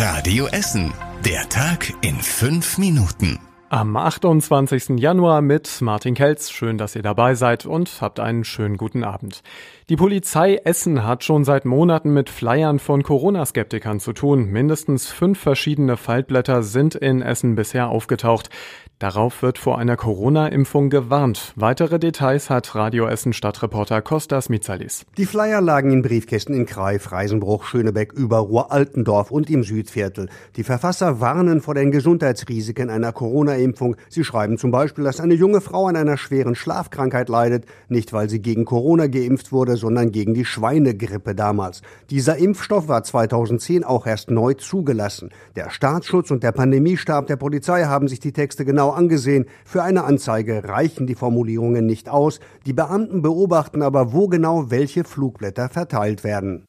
Radio Essen. Der Tag in fünf Minuten. Am 28. Januar mit Martin Kelz. Schön, dass ihr dabei seid und habt einen schönen guten Abend. Die Polizei Essen hat schon seit Monaten mit Flyern von Corona-Skeptikern zu tun. Mindestens fünf verschiedene Faltblätter sind in Essen bisher aufgetaucht. Darauf wird vor einer Corona-Impfung gewarnt. Weitere Details hat Radio Essen Stadtreporter Kostas Mitsalis. Die Flyer lagen in Briefkästen in Greif, Reisenbruch, Schönebeck, Überruhr, Altendorf und im Südviertel. Die Verfasser warnen vor den Gesundheitsrisiken einer Corona-Impfung. Sie schreiben zum Beispiel, dass eine junge Frau an einer schweren Schlafkrankheit leidet, nicht weil sie gegen Corona geimpft wurde, sondern gegen die Schweinegrippe damals. Dieser Impfstoff war 2010 auch erst neu zugelassen. Der Staatsschutz und der Pandemiestab der Polizei haben sich die Texte genau genau angesehen. Für eine Anzeige reichen die Formulierungen nicht aus. Die Beamten beobachten aber, wo genau welche Flugblätter verteilt werden.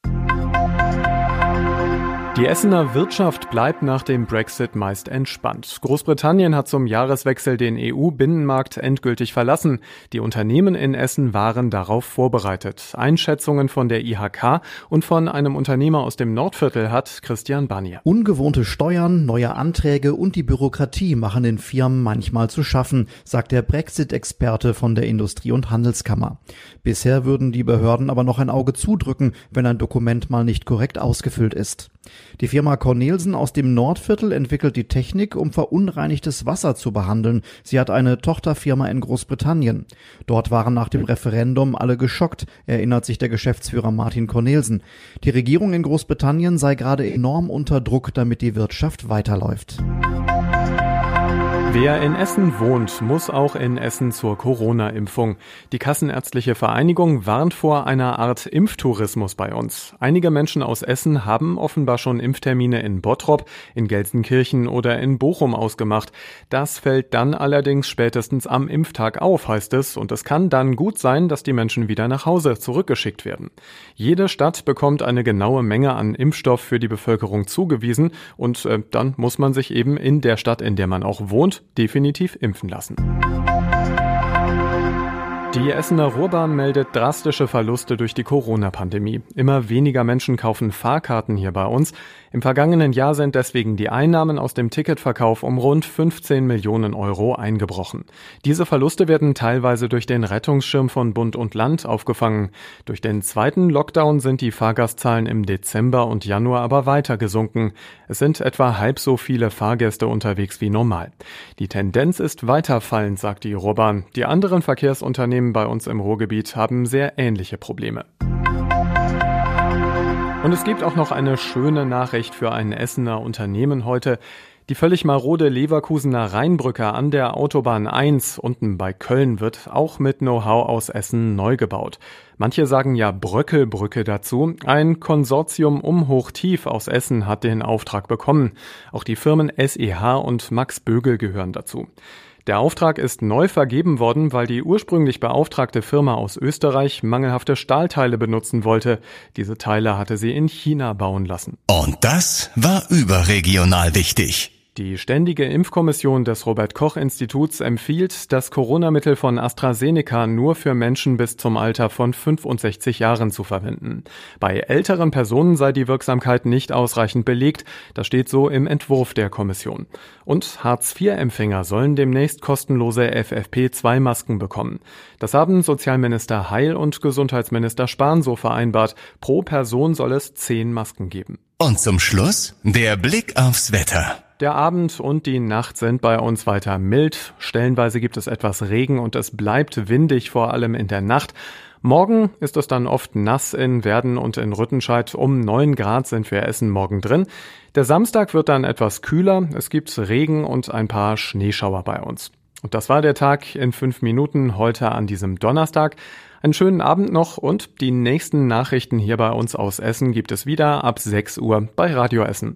Die Essener Wirtschaft bleibt nach dem Brexit meist entspannt. Großbritannien hat zum Jahreswechsel den EU-Binnenmarkt endgültig verlassen. Die Unternehmen in Essen waren darauf vorbereitet. Einschätzungen von der IHK und von einem Unternehmer aus dem Nordviertel hat Christian Banier. Ungewohnte Steuern, neue Anträge und die Bürokratie machen den Firmen manchmal zu schaffen, sagt der Brexit-Experte von der Industrie- und Handelskammer. Bisher würden die Behörden aber noch ein Auge zudrücken, wenn ein Dokument mal nicht korrekt ausgefüllt ist. Die Firma Cornelsen aus dem Nordviertel entwickelt die Technik, um verunreinigtes Wasser zu behandeln. Sie hat eine Tochterfirma in Großbritannien. Dort waren nach dem Referendum alle geschockt, erinnert sich der Geschäftsführer Martin Cornelsen. Die Regierung in Großbritannien sei gerade enorm unter Druck, damit die Wirtschaft weiterläuft. Wer in Essen wohnt, muss auch in Essen zur Corona-Impfung. Die Kassenärztliche Vereinigung warnt vor einer Art Impftourismus bei uns. Einige Menschen aus Essen haben offenbar schon Impftermine in Bottrop, in Gelsenkirchen oder in Bochum ausgemacht. Das fällt dann allerdings spätestens am Impftag auf, heißt es, und es kann dann gut sein, dass die Menschen wieder nach Hause zurückgeschickt werden. Jede Stadt bekommt eine genaue Menge an Impfstoff für die Bevölkerung zugewiesen und äh, dann muss man sich eben in der Stadt, in der man auch wohnt, definitiv impfen lassen. Die Essener Ruhrbahn meldet drastische Verluste durch die Corona-Pandemie. Immer weniger Menschen kaufen Fahrkarten hier bei uns. Im vergangenen Jahr sind deswegen die Einnahmen aus dem Ticketverkauf um rund 15 Millionen Euro eingebrochen. Diese Verluste werden teilweise durch den Rettungsschirm von Bund und Land aufgefangen. Durch den zweiten Lockdown sind die Fahrgastzahlen im Dezember und Januar aber weiter gesunken. Es sind etwa halb so viele Fahrgäste unterwegs wie normal. Die Tendenz ist weiter fallend, sagt die Ruhrbahn. Die anderen Verkehrsunternehmen Unternehmen bei uns im Ruhrgebiet haben sehr ähnliche Probleme. Und es gibt auch noch eine schöne Nachricht für ein Essener Unternehmen heute. Die völlig marode Leverkusener Rheinbrücke an der Autobahn 1 unten bei Köln wird auch mit Know-how aus Essen neu gebaut. Manche sagen ja Bröckelbrücke dazu. Ein Konsortium um Hochtief aus Essen hat den Auftrag bekommen. Auch die Firmen SEH und Max Bögel gehören dazu. Der Auftrag ist neu vergeben worden, weil die ursprünglich beauftragte Firma aus Österreich mangelhafte Stahlteile benutzen wollte. Diese Teile hatte sie in China bauen lassen. Und das war überregional wichtig. Die Ständige Impfkommission des Robert Koch Instituts empfiehlt, das Corona-Mittel von AstraZeneca nur für Menschen bis zum Alter von 65 Jahren zu verwenden. Bei älteren Personen sei die Wirksamkeit nicht ausreichend belegt. Das steht so im Entwurf der Kommission. Und Hartz-IV-Empfänger sollen demnächst kostenlose FFP2-Masken bekommen. Das haben Sozialminister Heil und Gesundheitsminister Spahn so vereinbart. Pro Person soll es zehn Masken geben. Und zum Schluss der Blick aufs Wetter. Der Abend und die Nacht sind bei uns weiter mild. Stellenweise gibt es etwas Regen und es bleibt windig, vor allem in der Nacht. Morgen ist es dann oft nass in Werden und in Rüttenscheid. Um neun Grad sind wir Essen morgen drin. Der Samstag wird dann etwas kühler. Es gibt Regen und ein paar Schneeschauer bei uns. Und das war der Tag in fünf Minuten heute an diesem Donnerstag. Einen schönen Abend noch und die nächsten Nachrichten hier bei uns aus Essen gibt es wieder ab 6 Uhr bei Radio Essen.